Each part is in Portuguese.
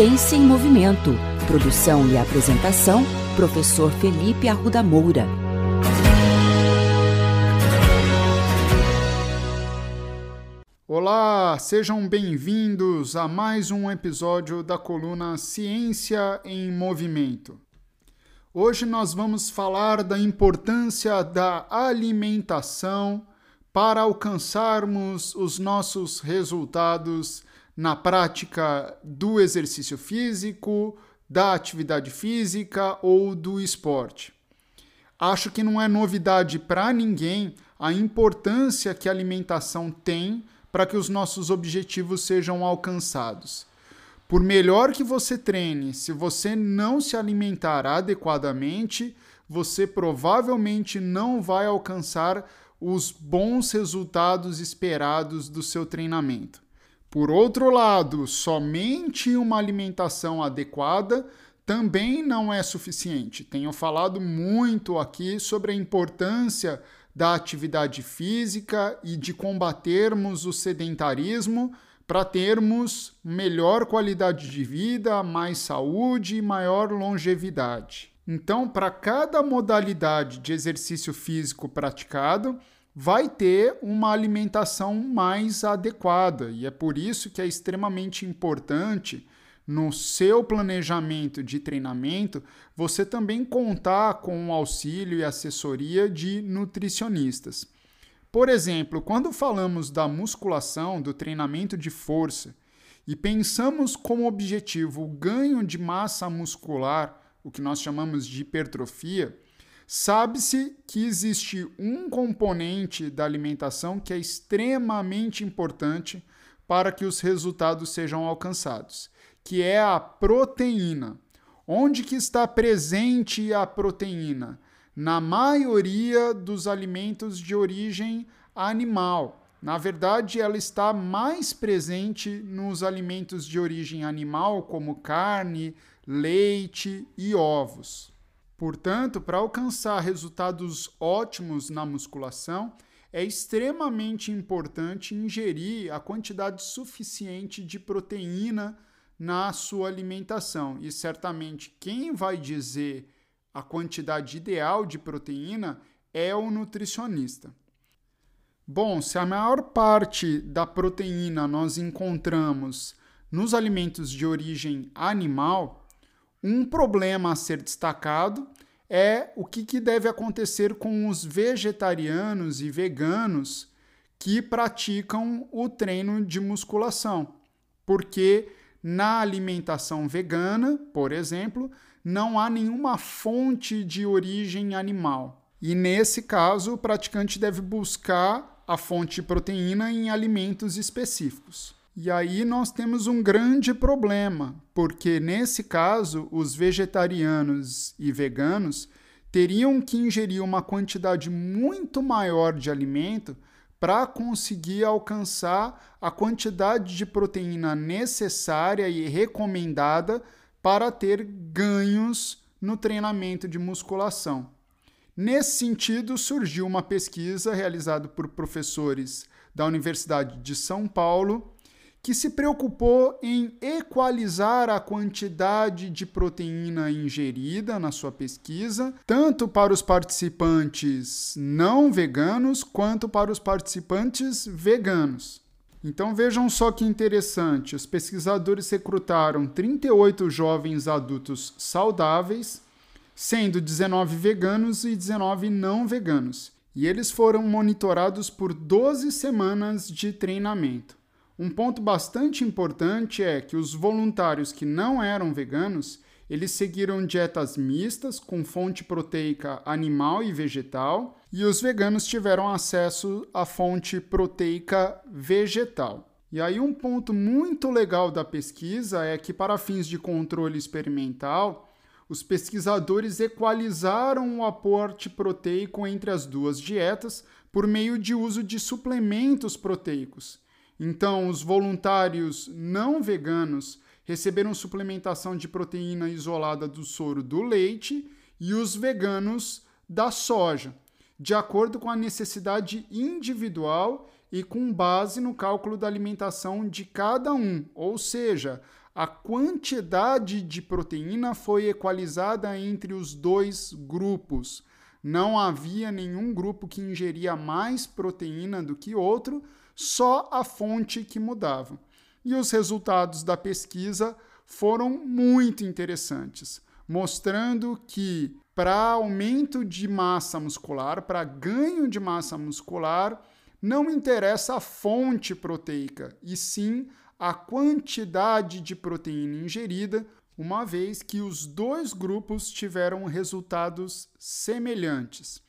Ciência em Movimento. Produção e apresentação, professor Felipe Arruda Moura. Olá, sejam bem-vindos a mais um episódio da coluna Ciência em Movimento. Hoje nós vamos falar da importância da alimentação para alcançarmos os nossos resultados na prática do exercício físico, da atividade física ou do esporte. Acho que não é novidade para ninguém a importância que a alimentação tem para que os nossos objetivos sejam alcançados. Por melhor que você treine, se você não se alimentar adequadamente, você provavelmente não vai alcançar os bons resultados esperados do seu treinamento. Por outro lado, somente uma alimentação adequada também não é suficiente. Tenho falado muito aqui sobre a importância da atividade física e de combatermos o sedentarismo para termos melhor qualidade de vida, mais saúde e maior longevidade. Então, para cada modalidade de exercício físico praticado, vai ter uma alimentação mais adequada. E é por isso que é extremamente importante no seu planejamento de treinamento você também contar com o auxílio e assessoria de nutricionistas. Por exemplo, quando falamos da musculação, do treinamento de força, e pensamos como objetivo o ganho de massa muscular, o que nós chamamos de hipertrofia, Sabe-se que existe um componente da alimentação que é extremamente importante para que os resultados sejam alcançados, que é a proteína. Onde que está presente a proteína? Na maioria dos alimentos de origem animal. Na verdade, ela está mais presente nos alimentos de origem animal, como carne, leite e ovos. Portanto, para alcançar resultados ótimos na musculação, é extremamente importante ingerir a quantidade suficiente de proteína na sua alimentação. E certamente quem vai dizer a quantidade ideal de proteína é o nutricionista. Bom, se a maior parte da proteína nós encontramos nos alimentos de origem animal, um problema a ser destacado é o que, que deve acontecer com os vegetarianos e veganos que praticam o treino de musculação. Porque na alimentação vegana, por exemplo, não há nenhuma fonte de origem animal. E nesse caso, o praticante deve buscar a fonte de proteína em alimentos específicos. E aí nós temos um grande problema, porque nesse caso os vegetarianos e veganos teriam que ingerir uma quantidade muito maior de alimento para conseguir alcançar a quantidade de proteína necessária e recomendada para ter ganhos no treinamento de musculação. Nesse sentido, surgiu uma pesquisa realizada por professores da Universidade de São Paulo que se preocupou em equalizar a quantidade de proteína ingerida na sua pesquisa, tanto para os participantes não veganos quanto para os participantes veganos. Então vejam só que interessante: os pesquisadores recrutaram 38 jovens adultos saudáveis, sendo 19 veganos e 19 não veganos, e eles foram monitorados por 12 semanas de treinamento. Um ponto bastante importante é que os voluntários que não eram veganos, eles seguiram dietas mistas com fonte proteica animal e vegetal, e os veganos tiveram acesso à fonte proteica vegetal. E aí um ponto muito legal da pesquisa é que para fins de controle experimental, os pesquisadores equalizaram o aporte proteico entre as duas dietas por meio de uso de suplementos proteicos. Então, os voluntários não veganos receberam suplementação de proteína isolada do soro do leite e os veganos da soja, de acordo com a necessidade individual e com base no cálculo da alimentação de cada um, ou seja, a quantidade de proteína foi equalizada entre os dois grupos. Não havia nenhum grupo que ingeria mais proteína do que outro, só a fonte que mudava. E os resultados da pesquisa foram muito interessantes, mostrando que para aumento de massa muscular, para ganho de massa muscular, não interessa a fonte proteica, e sim a quantidade de proteína ingerida, uma vez que os dois grupos tiveram resultados semelhantes.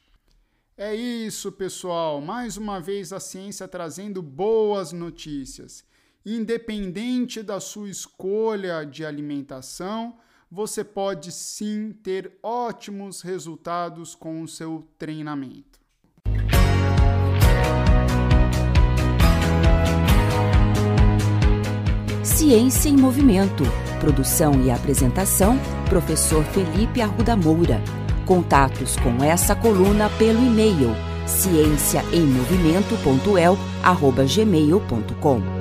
É isso, pessoal. Mais uma vez a ciência trazendo boas notícias. Independente da sua escolha de alimentação, você pode sim ter ótimos resultados com o seu treinamento. Ciência em Movimento. Produção e apresentação: Professor Felipe Arruda Moura. Contatos com essa coluna pelo e-mail ciênciaemmovimento.el@gmail.com.